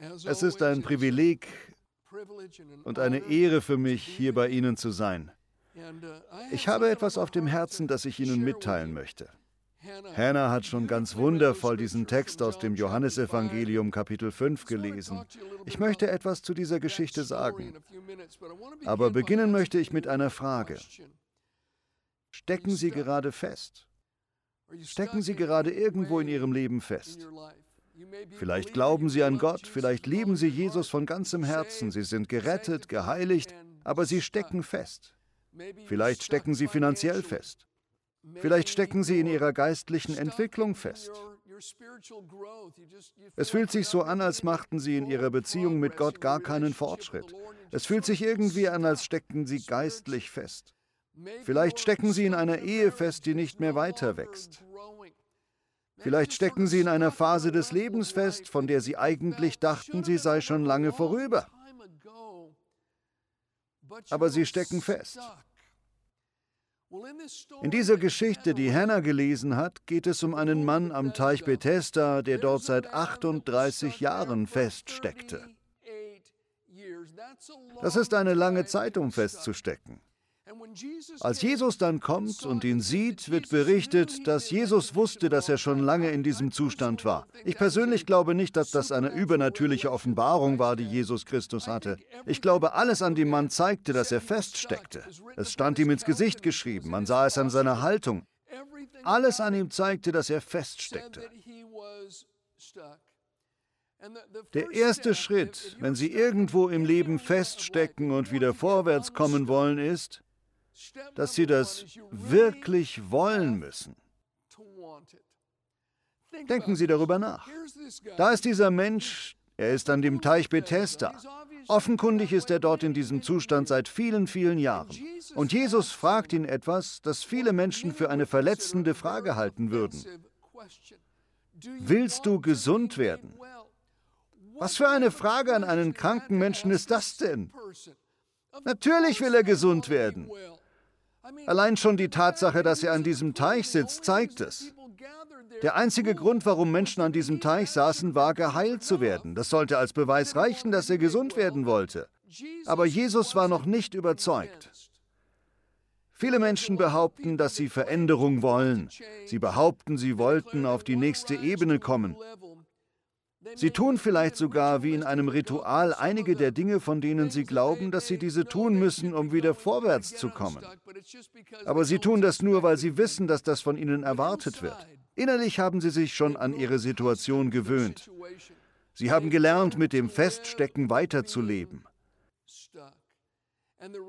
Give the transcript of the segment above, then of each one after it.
Es ist ein Privileg und eine Ehre für mich, hier bei Ihnen zu sein. Ich habe etwas auf dem Herzen, das ich Ihnen mitteilen möchte. Hannah hat schon ganz wundervoll diesen Text aus dem Johannesevangelium Kapitel 5 gelesen. Ich möchte etwas zu dieser Geschichte sagen. Aber beginnen möchte ich mit einer Frage. Stecken Sie gerade fest? Stecken Sie gerade irgendwo in Ihrem Leben fest? Vielleicht glauben Sie an Gott, vielleicht lieben Sie Jesus von ganzem Herzen, Sie sind gerettet, geheiligt, aber Sie stecken fest. Vielleicht stecken Sie finanziell fest. Vielleicht stecken Sie in Ihrer geistlichen Entwicklung fest. Es fühlt sich so an, als machten Sie in Ihrer Beziehung mit Gott gar keinen Fortschritt. Es fühlt sich irgendwie an, als steckten Sie geistlich fest. Vielleicht stecken Sie in einer Ehe fest, die nicht mehr weiter wächst. Vielleicht stecken Sie in einer Phase des Lebens fest, von der Sie eigentlich dachten, sie sei schon lange vorüber. Aber Sie stecken fest. In dieser Geschichte, die Hannah gelesen hat, geht es um einen Mann am Teich Bethesda, der dort seit 38 Jahren feststeckte. Das ist eine lange Zeit, um festzustecken. Als Jesus dann kommt und ihn sieht, wird berichtet, dass Jesus wusste, dass er schon lange in diesem Zustand war. Ich persönlich glaube nicht, dass das eine übernatürliche Offenbarung war, die Jesus Christus hatte. Ich glaube, alles an dem Mann zeigte, dass er feststeckte. Es stand ihm ins Gesicht geschrieben, man sah es an seiner Haltung. Alles an ihm zeigte, dass er feststeckte. Der erste Schritt, wenn Sie irgendwo im Leben feststecken und wieder vorwärts kommen wollen, ist, dass sie das wirklich wollen müssen. Denken Sie darüber nach. Da ist dieser Mensch, er ist an dem Teich Bethesda. Offenkundig ist er dort in diesem Zustand seit vielen, vielen Jahren. Und Jesus fragt ihn etwas, das viele Menschen für eine verletzende Frage halten würden. Willst du gesund werden? Was für eine Frage an einen kranken Menschen ist das denn? Natürlich will er gesund werden. Allein schon die Tatsache, dass er an diesem Teich sitzt, zeigt es. Der einzige Grund, warum Menschen an diesem Teich saßen, war geheilt zu werden. Das sollte als Beweis reichen, dass er gesund werden wollte. Aber Jesus war noch nicht überzeugt. Viele Menschen behaupten, dass sie Veränderung wollen. Sie behaupten, sie wollten auf die nächste Ebene kommen. Sie tun vielleicht sogar wie in einem Ritual einige der Dinge, von denen sie glauben, dass sie diese tun müssen, um wieder vorwärts zu kommen. Aber sie tun das nur, weil sie wissen, dass das von ihnen erwartet wird. Innerlich haben sie sich schon an ihre Situation gewöhnt. Sie haben gelernt, mit dem Feststecken weiterzuleben.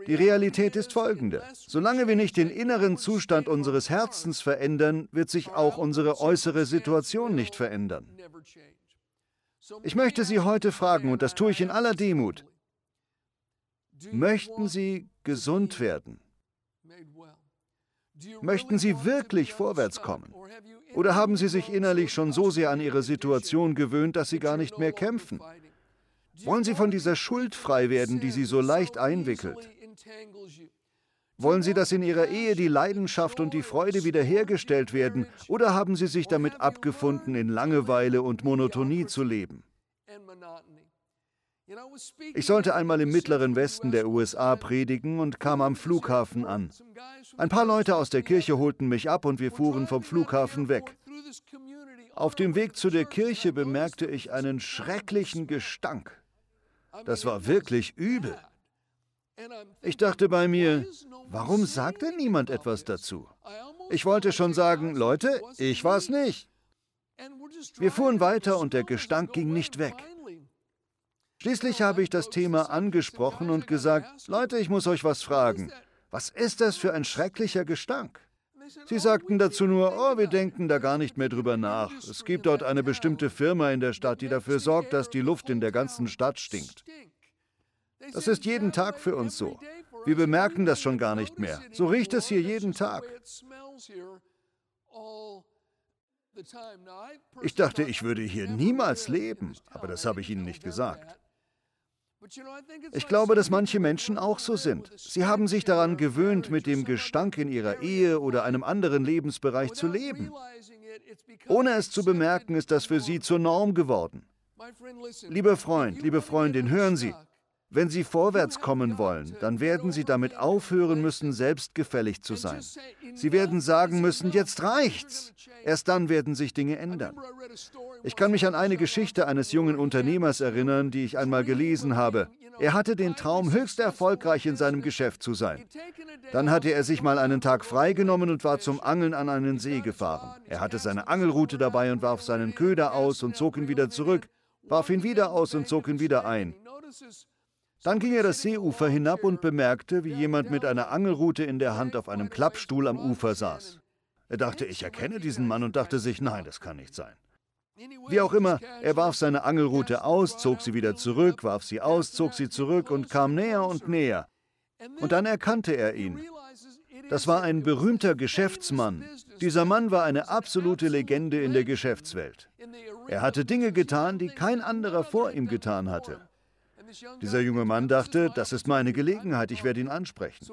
Die Realität ist folgende. Solange wir nicht den inneren Zustand unseres Herzens verändern, wird sich auch unsere äußere Situation nicht verändern. Ich möchte Sie heute fragen, und das tue ich in aller Demut, möchten Sie gesund werden? Möchten Sie wirklich vorwärts kommen? Oder haben Sie sich innerlich schon so sehr an Ihre Situation gewöhnt, dass Sie gar nicht mehr kämpfen? Wollen Sie von dieser Schuld frei werden, die Sie so leicht einwickelt? Wollen Sie, dass in Ihrer Ehe die Leidenschaft und die Freude wiederhergestellt werden, oder haben Sie sich damit abgefunden, in Langeweile und Monotonie zu leben? Ich sollte einmal im mittleren Westen der USA predigen und kam am Flughafen an. Ein paar Leute aus der Kirche holten mich ab und wir fuhren vom Flughafen weg. Auf dem Weg zu der Kirche bemerkte ich einen schrecklichen Gestank. Das war wirklich übel. Ich dachte bei mir, warum sagt denn niemand etwas dazu? Ich wollte schon sagen, Leute, ich war es nicht. Wir fuhren weiter und der Gestank ging nicht weg. Schließlich habe ich das Thema angesprochen und gesagt, Leute, ich muss euch was fragen. Was ist das für ein schrecklicher Gestank? Sie sagten dazu nur, oh, wir denken da gar nicht mehr drüber nach. Es gibt dort eine bestimmte Firma in der Stadt, die dafür sorgt, dass die Luft in der ganzen Stadt stinkt. Das ist jeden Tag für uns so. Wir bemerken das schon gar nicht mehr. So riecht es hier jeden Tag. Ich dachte, ich würde hier niemals leben, aber das habe ich Ihnen nicht gesagt. Ich glaube, dass manche Menschen auch so sind. Sie haben sich daran gewöhnt, mit dem Gestank in ihrer Ehe oder einem anderen Lebensbereich zu leben. Ohne es zu bemerken, ist das für sie zur Norm geworden. Lieber Freund, liebe Freundin, hören Sie, wenn Sie vorwärts kommen wollen, dann werden Sie damit aufhören müssen, selbstgefällig zu sein. Sie werden sagen müssen, jetzt reicht's. Erst dann werden sich Dinge ändern. Ich kann mich an eine Geschichte eines jungen Unternehmers erinnern, die ich einmal gelesen habe. Er hatte den Traum, höchst erfolgreich in seinem Geschäft zu sein. Dann hatte er sich mal einen Tag freigenommen und war zum Angeln an einen See gefahren. Er hatte seine Angelrute dabei und warf seinen Köder aus und zog ihn wieder zurück, warf ihn wieder aus und zog ihn wieder ein. Dann ging er das Seeufer hinab und bemerkte, wie jemand mit einer Angelrute in der Hand auf einem Klappstuhl am Ufer saß. Er dachte, ich erkenne diesen Mann und dachte sich, nein, das kann nicht sein. Wie auch immer, er warf seine Angelrute aus, zog sie wieder zurück, warf sie aus, zog sie zurück und kam näher und näher. Und dann erkannte er ihn. Das war ein berühmter Geschäftsmann. Dieser Mann war eine absolute Legende in der Geschäftswelt. Er hatte Dinge getan, die kein anderer vor ihm getan hatte. Dieser junge Mann dachte, das ist meine Gelegenheit, ich werde ihn ansprechen.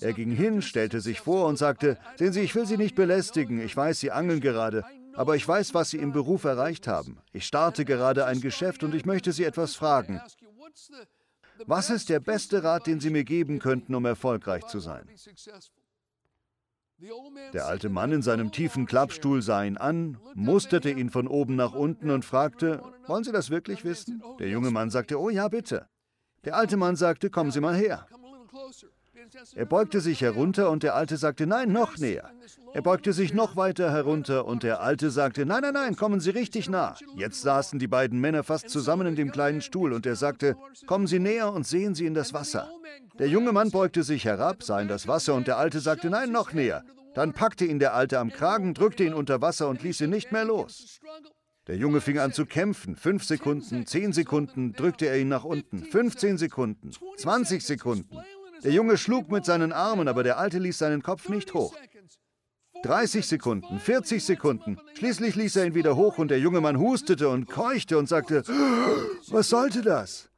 Er ging hin, stellte sich vor und sagte, sehen Sie, ich will Sie nicht belästigen, ich weiß, Sie angeln gerade, aber ich weiß, was Sie im Beruf erreicht haben. Ich starte gerade ein Geschäft und ich möchte Sie etwas fragen. Was ist der beste Rat, den Sie mir geben könnten, um erfolgreich zu sein? Der alte Mann in seinem tiefen Klappstuhl sah ihn an, musterte ihn von oben nach unten und fragte, wollen Sie das wirklich wissen? Der junge Mann sagte, oh ja, bitte. Der alte Mann sagte, kommen Sie mal her. Er beugte sich herunter und der Alte sagte, nein, noch näher. Er beugte sich noch weiter herunter und der Alte sagte, nein, nein, nein, kommen Sie richtig nah. Jetzt saßen die beiden Männer fast zusammen in dem kleinen Stuhl und er sagte, kommen Sie näher und sehen Sie in das Wasser. Der junge Mann beugte sich herab, sah in das Wasser und der Alte sagte, nein, noch näher. Dann packte ihn der Alte am Kragen, drückte ihn unter Wasser und ließ ihn nicht mehr los. Der Junge fing an zu kämpfen. Fünf Sekunden, zehn Sekunden drückte er ihn nach unten. 15 Sekunden, 20 Sekunden. Der Junge schlug mit seinen Armen, aber der Alte ließ seinen Kopf nicht hoch. 30 Sekunden, 40 Sekunden. Schließlich ließ er ihn wieder hoch und der junge Mann hustete und keuchte und sagte, was sollte das?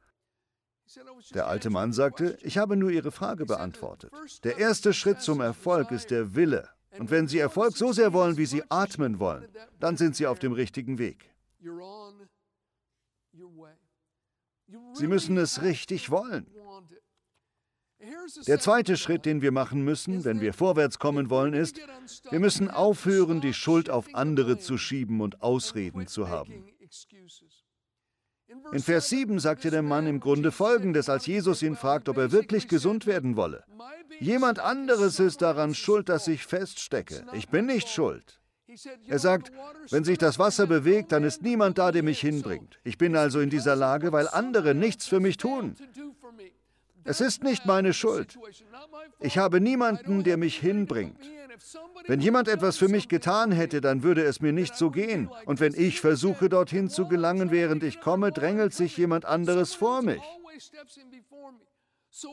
Der alte Mann sagte, ich habe nur Ihre Frage beantwortet. Der erste Schritt zum Erfolg ist der Wille. Und wenn Sie Erfolg so sehr wollen, wie Sie atmen wollen, dann sind Sie auf dem richtigen Weg. Sie müssen es richtig wollen. Der zweite Schritt, den wir machen müssen, wenn wir vorwärts kommen wollen, ist, wir müssen aufhören, die Schuld auf andere zu schieben und Ausreden zu haben. In Vers 7 sagte der Mann im Grunde Folgendes, als Jesus ihn fragt, ob er wirklich gesund werden wolle. Jemand anderes ist daran schuld, dass ich feststecke. Ich bin nicht schuld. Er sagt, wenn sich das Wasser bewegt, dann ist niemand da, der mich hinbringt. Ich bin also in dieser Lage, weil andere nichts für mich tun. Es ist nicht meine Schuld. Ich habe niemanden, der mich hinbringt. Wenn jemand etwas für mich getan hätte, dann würde es mir nicht so gehen. Und wenn ich versuche, dorthin zu gelangen, während ich komme, drängelt sich jemand anderes vor mich.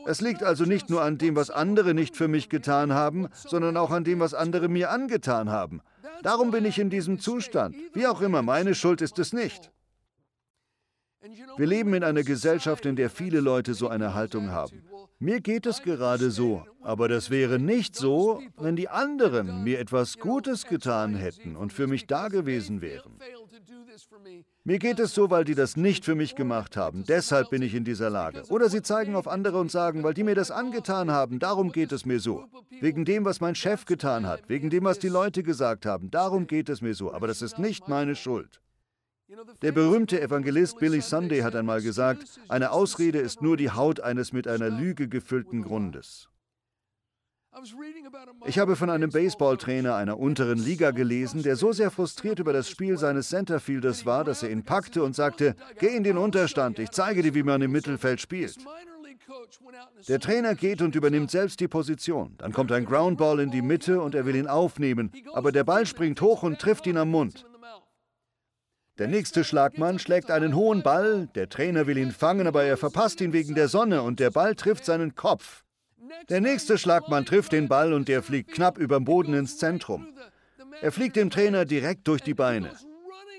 Es liegt also nicht nur an dem, was andere nicht für mich getan haben, sondern auch an dem, was andere mir angetan haben. Darum bin ich in diesem Zustand. Wie auch immer, meine Schuld ist es nicht. Wir leben in einer Gesellschaft, in der viele Leute so eine Haltung haben. Mir geht es gerade so, aber das wäre nicht so, wenn die anderen mir etwas Gutes getan hätten und für mich da gewesen wären. Mir geht es so, weil die das nicht für mich gemacht haben. Deshalb bin ich in dieser Lage. Oder sie zeigen auf andere und sagen, weil die mir das angetan haben, darum geht es mir so. Wegen dem, was mein Chef getan hat, wegen dem, was die Leute gesagt haben, darum geht es mir so. Aber das ist nicht meine Schuld. Der berühmte Evangelist Billy Sunday hat einmal gesagt, eine Ausrede ist nur die Haut eines mit einer Lüge gefüllten Grundes. Ich habe von einem Baseballtrainer einer unteren Liga gelesen, der so sehr frustriert über das Spiel seines Centerfielders war, dass er ihn packte und sagte, geh in den Unterstand, ich zeige dir, wie man im Mittelfeld spielt. Der Trainer geht und übernimmt selbst die Position. Dann kommt ein Groundball in die Mitte und er will ihn aufnehmen, aber der Ball springt hoch und trifft ihn am Mund. Der nächste Schlagmann schlägt einen hohen Ball, der Trainer will ihn fangen, aber er verpasst ihn wegen der Sonne und der Ball trifft seinen Kopf. Der nächste Schlagmann trifft den Ball und der fliegt knapp über dem Boden ins Zentrum. Er fliegt dem Trainer direkt durch die Beine.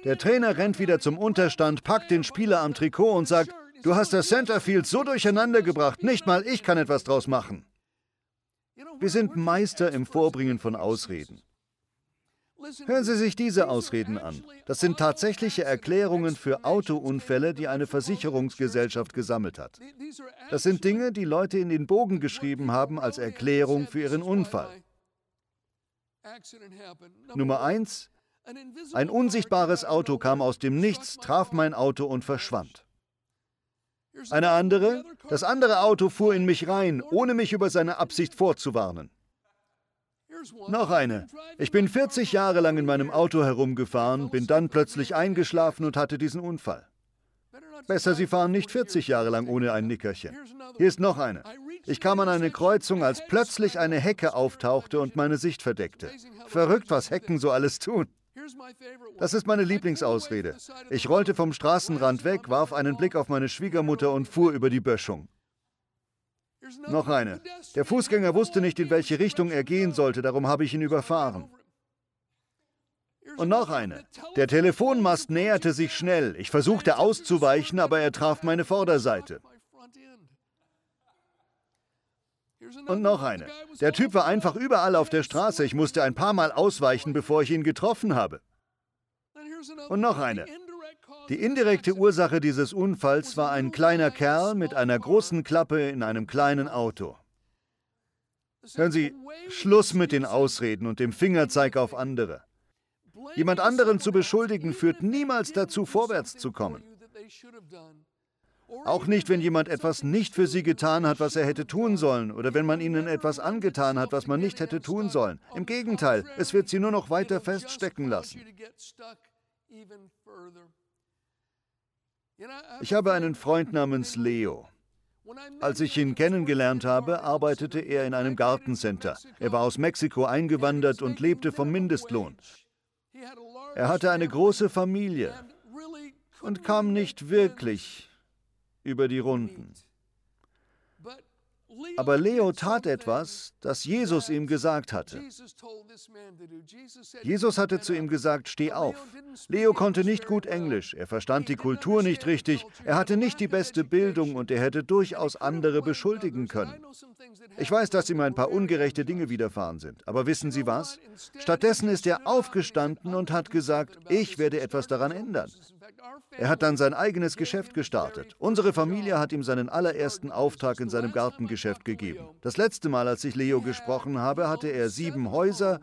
Der Trainer rennt wieder zum Unterstand, packt den Spieler am Trikot und sagt, du hast das Centerfield so durcheinander gebracht, nicht mal ich kann etwas draus machen. Wir sind Meister im Vorbringen von Ausreden. Hören Sie sich diese Ausreden an. Das sind tatsächliche Erklärungen für Autounfälle, die eine Versicherungsgesellschaft gesammelt hat. Das sind Dinge, die Leute in den Bogen geschrieben haben als Erklärung für ihren Unfall. Nummer eins: Ein unsichtbares Auto kam aus dem Nichts, traf mein Auto und verschwand. Eine andere: Das andere Auto fuhr in mich rein, ohne mich über seine Absicht vorzuwarnen. Noch eine. Ich bin 40 Jahre lang in meinem Auto herumgefahren, bin dann plötzlich eingeschlafen und hatte diesen Unfall. Besser, Sie fahren nicht 40 Jahre lang ohne ein Nickerchen. Hier ist noch eine. Ich kam an eine Kreuzung, als plötzlich eine Hecke auftauchte und meine Sicht verdeckte. Verrückt, was Hecken so alles tun. Das ist meine Lieblingsausrede. Ich rollte vom Straßenrand weg, warf einen Blick auf meine Schwiegermutter und fuhr über die Böschung. Noch eine. Der Fußgänger wusste nicht, in welche Richtung er gehen sollte, darum habe ich ihn überfahren. Und noch eine. Der Telefonmast näherte sich schnell. Ich versuchte auszuweichen, aber er traf meine Vorderseite. Und noch eine. Der Typ war einfach überall auf der Straße. Ich musste ein paar Mal ausweichen, bevor ich ihn getroffen habe. Und noch eine. Die indirekte Ursache dieses Unfalls war ein kleiner Kerl mit einer großen Klappe in einem kleinen Auto. Hören Sie, Schluss mit den Ausreden und dem Fingerzeig auf andere. Jemand anderen zu beschuldigen führt niemals dazu, vorwärts zu kommen. Auch nicht, wenn jemand etwas nicht für sie getan hat, was er hätte tun sollen, oder wenn man ihnen etwas angetan hat, was man nicht hätte tun sollen. Im Gegenteil, es wird sie nur noch weiter feststecken lassen. Ich habe einen Freund namens Leo. Als ich ihn kennengelernt habe, arbeitete er in einem Gartencenter. Er war aus Mexiko eingewandert und lebte vom Mindestlohn. Er hatte eine große Familie und kam nicht wirklich über die Runden. Aber Leo tat etwas, das Jesus ihm gesagt hatte. Jesus hatte zu ihm gesagt, steh auf. Leo konnte nicht gut Englisch, er verstand die Kultur nicht richtig, er hatte nicht die beste Bildung und er hätte durchaus andere beschuldigen können. Ich weiß, dass ihm ein paar ungerechte Dinge widerfahren sind, aber wissen Sie was? Stattdessen ist er aufgestanden und hat gesagt, ich werde etwas daran ändern. Er hat dann sein eigenes Geschäft gestartet. Unsere Familie hat ihm seinen allerersten Auftrag in seinem Gartengeschäft gegeben. Das letzte Mal, als ich Leo gesprochen habe, hatte er sieben Häuser,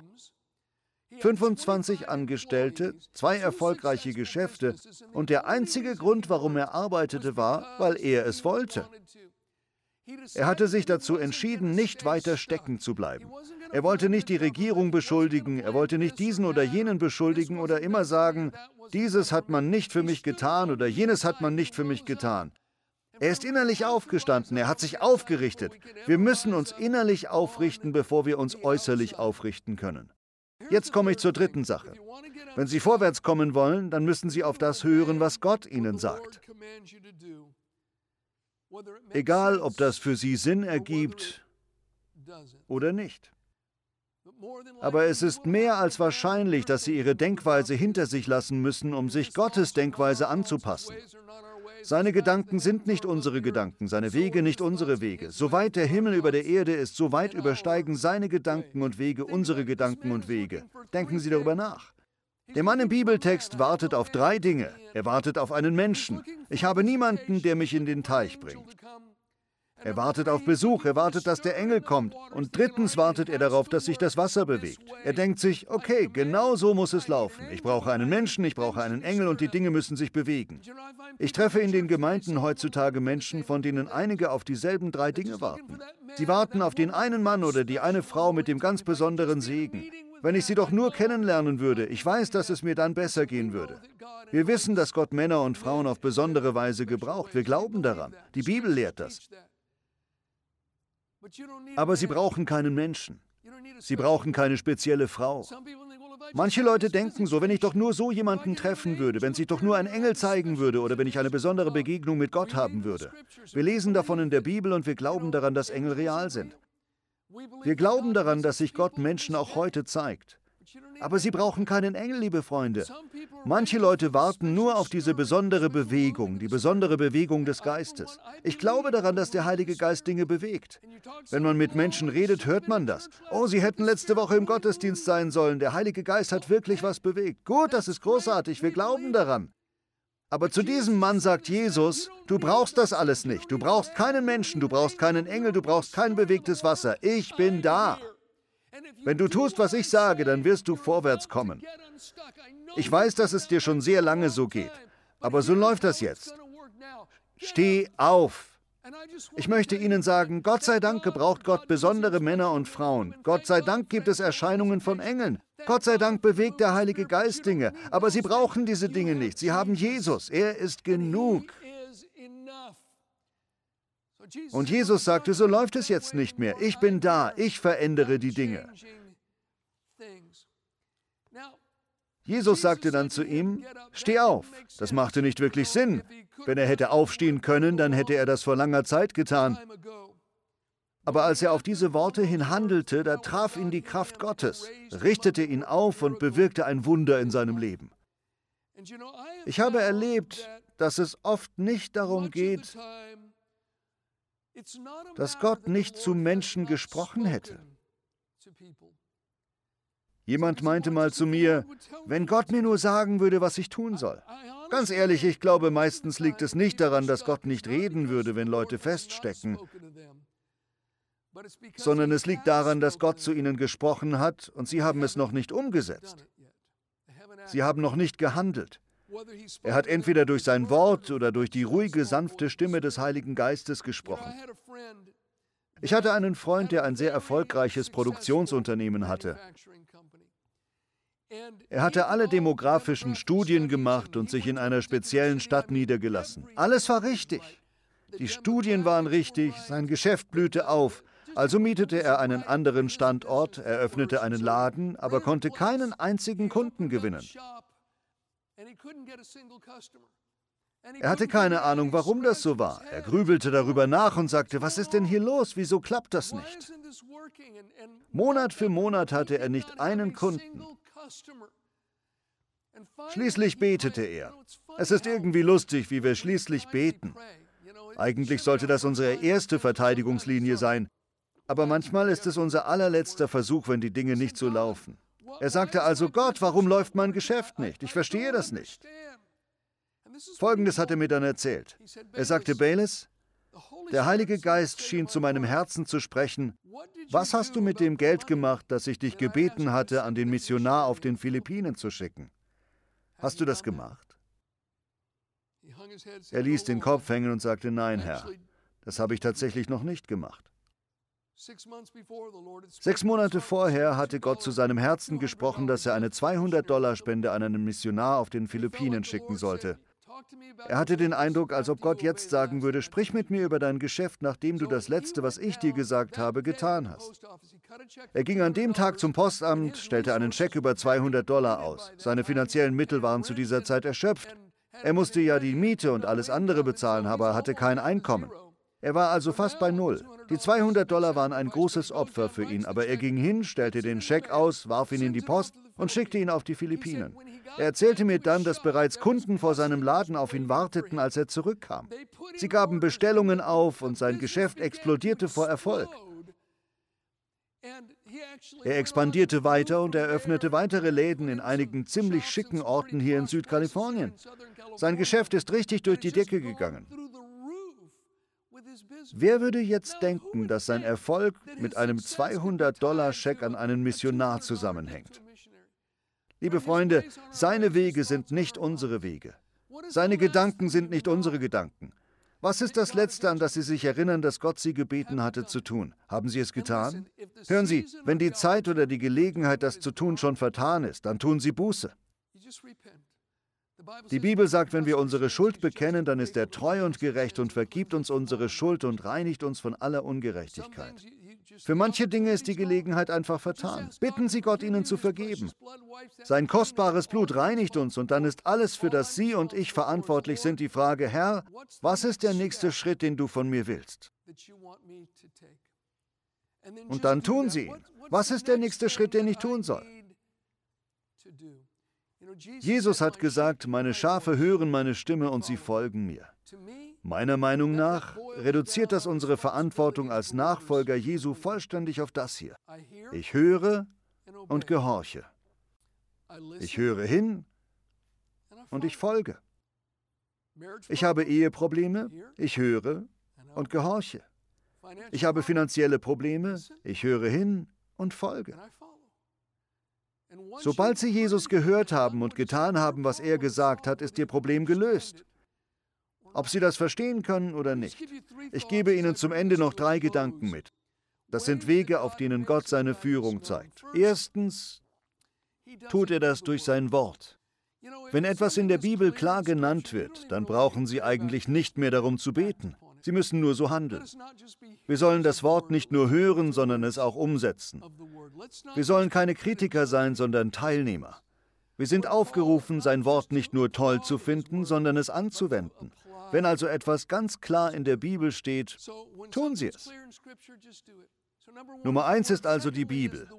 25 Angestellte, zwei erfolgreiche Geschäfte und der einzige Grund, warum er arbeitete, war, weil er es wollte. Er hatte sich dazu entschieden, nicht weiter stecken zu bleiben. Er wollte nicht die Regierung beschuldigen, er wollte nicht diesen oder jenen beschuldigen oder immer sagen, dieses hat man nicht für mich getan oder jenes hat man nicht für mich getan. Er ist innerlich aufgestanden, er hat sich aufgerichtet. Wir müssen uns innerlich aufrichten, bevor wir uns äußerlich aufrichten können. Jetzt komme ich zur dritten Sache. Wenn Sie vorwärts kommen wollen, dann müssen Sie auf das hören, was Gott Ihnen sagt. Egal, ob das für Sie Sinn ergibt oder nicht. Aber es ist mehr als wahrscheinlich, dass Sie Ihre Denkweise hinter sich lassen müssen, um sich Gottes Denkweise anzupassen. Seine Gedanken sind nicht unsere Gedanken, seine Wege nicht unsere Wege. Soweit der Himmel über der Erde ist, so weit übersteigen seine Gedanken und Wege unsere Gedanken und Wege. Denken Sie darüber nach. Der Mann im Bibeltext wartet auf drei Dinge. Er wartet auf einen Menschen. Ich habe niemanden, der mich in den Teich bringt. Er wartet auf Besuch, er wartet, dass der Engel kommt. Und drittens wartet er darauf, dass sich das Wasser bewegt. Er denkt sich, okay, genau so muss es laufen. Ich brauche einen Menschen, ich brauche einen Engel und die Dinge müssen sich bewegen. Ich treffe in den Gemeinden heutzutage Menschen, von denen einige auf dieselben drei Dinge warten. Sie warten auf den einen Mann oder die eine Frau mit dem ganz besonderen Segen. Wenn ich sie doch nur kennenlernen würde, ich weiß, dass es mir dann besser gehen würde. Wir wissen, dass Gott Männer und Frauen auf besondere Weise gebraucht. Wir glauben daran. Die Bibel lehrt das. Aber sie brauchen keinen Menschen. Sie brauchen keine spezielle Frau. Manche Leute denken so, wenn ich doch nur so jemanden treffen würde, wenn sich doch nur ein Engel zeigen würde oder wenn ich eine besondere Begegnung mit Gott haben würde. Wir lesen davon in der Bibel und wir glauben daran, dass Engel real sind. Wir glauben daran, dass sich Gott Menschen auch heute zeigt. Aber Sie brauchen keinen Engel, liebe Freunde. Manche Leute warten nur auf diese besondere Bewegung, die besondere Bewegung des Geistes. Ich glaube daran, dass der Heilige Geist Dinge bewegt. Wenn man mit Menschen redet, hört man das. Oh, Sie hätten letzte Woche im Gottesdienst sein sollen. Der Heilige Geist hat wirklich was bewegt. Gut, das ist großartig. Wir glauben daran. Aber zu diesem Mann sagt Jesus, du brauchst das alles nicht. Du brauchst keinen Menschen, du brauchst keinen Engel, du brauchst kein bewegtes Wasser. Ich bin da. Wenn du tust, was ich sage, dann wirst du vorwärts kommen. Ich weiß, dass es dir schon sehr lange so geht, aber so läuft das jetzt. Steh auf. Ich möchte Ihnen sagen, Gott sei Dank gebraucht Gott besondere Männer und Frauen. Gott sei Dank gibt es Erscheinungen von Engeln. Gott sei Dank bewegt der Heilige Geist Dinge. Aber Sie brauchen diese Dinge nicht. Sie haben Jesus. Er ist genug. Und Jesus sagte, so läuft es jetzt nicht mehr. Ich bin da. Ich verändere die Dinge. Jesus sagte dann zu ihm, steh auf. Das machte nicht wirklich Sinn. Wenn er hätte aufstehen können, dann hätte er das vor langer Zeit getan. Aber als er auf diese Worte hin handelte, da traf ihn die Kraft Gottes, richtete ihn auf und bewirkte ein Wunder in seinem Leben. Ich habe erlebt, dass es oft nicht darum geht, dass Gott nicht zu Menschen gesprochen hätte. Jemand meinte mal zu mir, wenn Gott mir nur sagen würde, was ich tun soll. Ganz ehrlich, ich glaube, meistens liegt es nicht daran, dass Gott nicht reden würde, wenn Leute feststecken, sondern es liegt daran, dass Gott zu ihnen gesprochen hat und sie haben es noch nicht umgesetzt. Sie haben noch nicht gehandelt. Er hat entweder durch sein Wort oder durch die ruhige, sanfte Stimme des Heiligen Geistes gesprochen. Ich hatte einen Freund, der ein sehr erfolgreiches Produktionsunternehmen hatte. Er hatte alle demografischen Studien gemacht und sich in einer speziellen Stadt niedergelassen. Alles war richtig. Die Studien waren richtig, sein Geschäft blühte auf. Also mietete er einen anderen Standort, eröffnete einen Laden, aber konnte keinen einzigen Kunden gewinnen. Er hatte keine Ahnung, warum das so war. Er grübelte darüber nach und sagte, was ist denn hier los? Wieso klappt das nicht? Monat für Monat hatte er nicht einen Kunden. Schließlich betete er. Es ist irgendwie lustig, wie wir schließlich beten. Eigentlich sollte das unsere erste Verteidigungslinie sein. Aber manchmal ist es unser allerletzter Versuch, wenn die Dinge nicht so laufen. Er sagte also, Gott, warum läuft mein Geschäft nicht? Ich verstehe das nicht. Folgendes hat er mir dann erzählt. Er sagte, Bayless, der Heilige Geist schien zu meinem Herzen zu sprechen. Was hast du mit dem Geld gemacht, das ich dich gebeten hatte, an den Missionar auf den Philippinen zu schicken? Hast du das gemacht? Er ließ den Kopf hängen und sagte, nein, Herr, das habe ich tatsächlich noch nicht gemacht. Sechs Monate vorher hatte Gott zu seinem Herzen gesprochen, dass er eine 200-Dollar-Spende an einen Missionar auf den Philippinen schicken sollte. Er hatte den Eindruck, als ob Gott jetzt sagen würde, sprich mit mir über dein Geschäft, nachdem du das Letzte, was ich dir gesagt habe, getan hast. Er ging an dem Tag zum Postamt, stellte einen Scheck über 200 Dollar aus. Seine finanziellen Mittel waren zu dieser Zeit erschöpft. Er musste ja die Miete und alles andere bezahlen, aber er hatte kein Einkommen. Er war also fast bei Null. Die 200 Dollar waren ein großes Opfer für ihn, aber er ging hin, stellte den Scheck aus, warf ihn in die Post und schickte ihn auf die Philippinen. Er erzählte mir dann, dass bereits Kunden vor seinem Laden auf ihn warteten, als er zurückkam. Sie gaben Bestellungen auf und sein Geschäft explodierte vor Erfolg. Er expandierte weiter und eröffnete weitere Läden in einigen ziemlich schicken Orten hier in Südkalifornien. Sein Geschäft ist richtig durch die Decke gegangen. Wer würde jetzt denken, dass sein Erfolg mit einem 200-Dollar-Scheck an einen Missionar zusammenhängt? Liebe Freunde, seine Wege sind nicht unsere Wege. Seine Gedanken sind nicht unsere Gedanken. Was ist das Letzte, an das Sie sich erinnern, dass Gott Sie gebeten hatte zu tun? Haben Sie es getan? Hören Sie, wenn die Zeit oder die Gelegenheit, das zu tun, schon vertan ist, dann tun Sie Buße. Die Bibel sagt, wenn wir unsere Schuld bekennen, dann ist er treu und gerecht und vergibt uns unsere Schuld und reinigt uns von aller Ungerechtigkeit. Für manche Dinge ist die Gelegenheit einfach vertan. Bitten Sie Gott, ihnen zu vergeben. Sein kostbares Blut reinigt uns und dann ist alles, für das Sie und ich verantwortlich sind, die Frage, Herr, was ist der nächste Schritt, den du von mir willst? Und dann tun Sie ihn. Was ist der nächste Schritt, den ich tun soll? Jesus hat gesagt, meine Schafe hören meine Stimme und sie folgen mir. Meiner Meinung nach reduziert das unsere Verantwortung als Nachfolger Jesu vollständig auf das hier. Ich höre und gehorche. Ich höre hin und ich folge. Ich habe Eheprobleme, ich höre und gehorche. Ich habe finanzielle Probleme, ich höre hin und folge. Sobald Sie Jesus gehört haben und getan haben, was er gesagt hat, ist Ihr Problem gelöst. Ob Sie das verstehen können oder nicht. Ich gebe Ihnen zum Ende noch drei Gedanken mit. Das sind Wege, auf denen Gott seine Führung zeigt. Erstens tut er das durch sein Wort. Wenn etwas in der Bibel klar genannt wird, dann brauchen Sie eigentlich nicht mehr darum zu beten. Sie müssen nur so handeln. Wir sollen das Wort nicht nur hören, sondern es auch umsetzen. Wir sollen keine Kritiker sein, sondern Teilnehmer. Wir sind aufgerufen, sein Wort nicht nur toll zu finden, sondern es anzuwenden. Wenn also etwas ganz klar in der Bibel steht, tun Sie es. Nummer eins ist also die Bibel.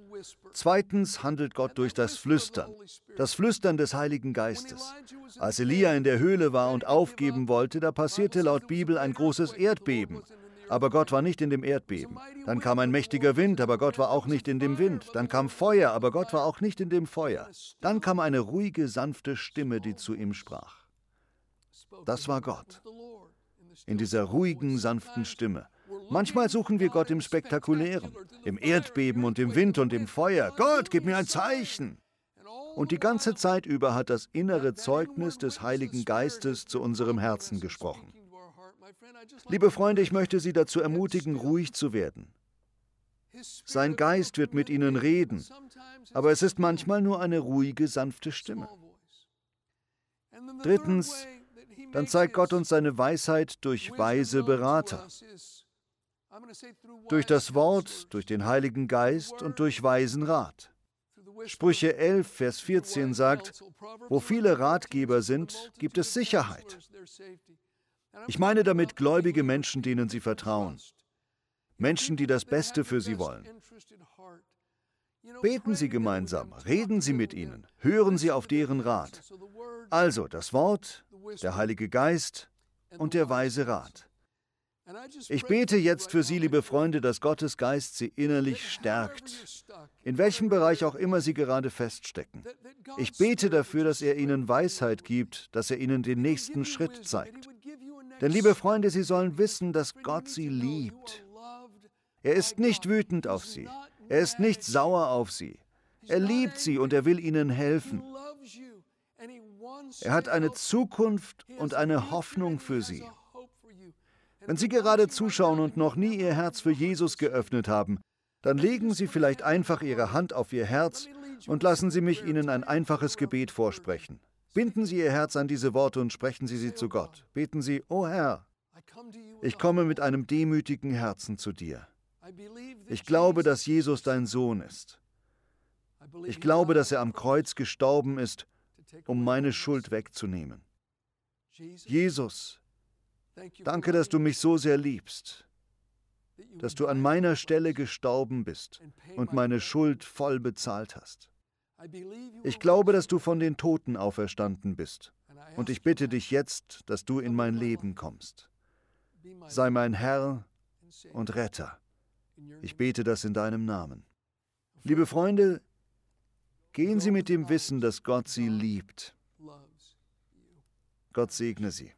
Zweitens handelt Gott durch das Flüstern, das Flüstern des Heiligen Geistes. Als Elia in der Höhle war und aufgeben wollte, da passierte laut Bibel ein großes Erdbeben. Aber Gott war nicht in dem Erdbeben. Dann kam ein mächtiger Wind, aber Gott war auch nicht in dem Wind. Dann kam Feuer, aber Gott war auch nicht in dem Feuer. Dann kam eine ruhige, sanfte Stimme, die zu ihm sprach. Das war Gott. In dieser ruhigen, sanften Stimme. Manchmal suchen wir Gott im Spektakulären, im Erdbeben und im Wind und im Feuer. Gott, gib mir ein Zeichen. Und die ganze Zeit über hat das innere Zeugnis des Heiligen Geistes zu unserem Herzen gesprochen. Liebe Freunde, ich möchte Sie dazu ermutigen, ruhig zu werden. Sein Geist wird mit Ihnen reden, aber es ist manchmal nur eine ruhige, sanfte Stimme. Drittens, dann zeigt Gott uns seine Weisheit durch weise Berater durch das Wort, durch den Heiligen Geist und durch weisen Rat. Sprüche 11, Vers 14 sagt, wo viele Ratgeber sind, gibt es Sicherheit. Ich meine damit gläubige Menschen, denen sie vertrauen. Menschen, die das Beste für sie wollen. Beten Sie gemeinsam, reden Sie mit ihnen, hören Sie auf deren Rat. Also das Wort, der Heilige Geist und der weise Rat. Ich bete jetzt für Sie, liebe Freunde, dass Gottes Geist Sie innerlich stärkt, in welchem Bereich auch immer Sie gerade feststecken. Ich bete dafür, dass er Ihnen Weisheit gibt, dass er Ihnen den nächsten Schritt zeigt. Denn, liebe Freunde, Sie sollen wissen, dass Gott Sie liebt. Er ist nicht wütend auf Sie. Er ist nicht sauer auf Sie. Er liebt Sie und er will Ihnen helfen. Er hat eine Zukunft und eine Hoffnung für Sie. Wenn Sie gerade zuschauen und noch nie Ihr Herz für Jesus geöffnet haben, dann legen Sie vielleicht einfach Ihre Hand auf Ihr Herz und lassen Sie mich Ihnen ein einfaches Gebet vorsprechen. Binden Sie Ihr Herz an diese Worte und sprechen Sie sie zu Gott. Beten Sie, O Herr, ich komme mit einem demütigen Herzen zu dir. Ich glaube, dass Jesus dein Sohn ist. Ich glaube, dass er am Kreuz gestorben ist, um meine Schuld wegzunehmen. Jesus, Danke, dass du mich so sehr liebst, dass du an meiner Stelle gestorben bist und meine Schuld voll bezahlt hast. Ich glaube, dass du von den Toten auferstanden bist. Und ich bitte dich jetzt, dass du in mein Leben kommst. Sei mein Herr und Retter. Ich bete das in deinem Namen. Liebe Freunde, gehen Sie mit dem Wissen, dass Gott Sie liebt. Gott segne Sie.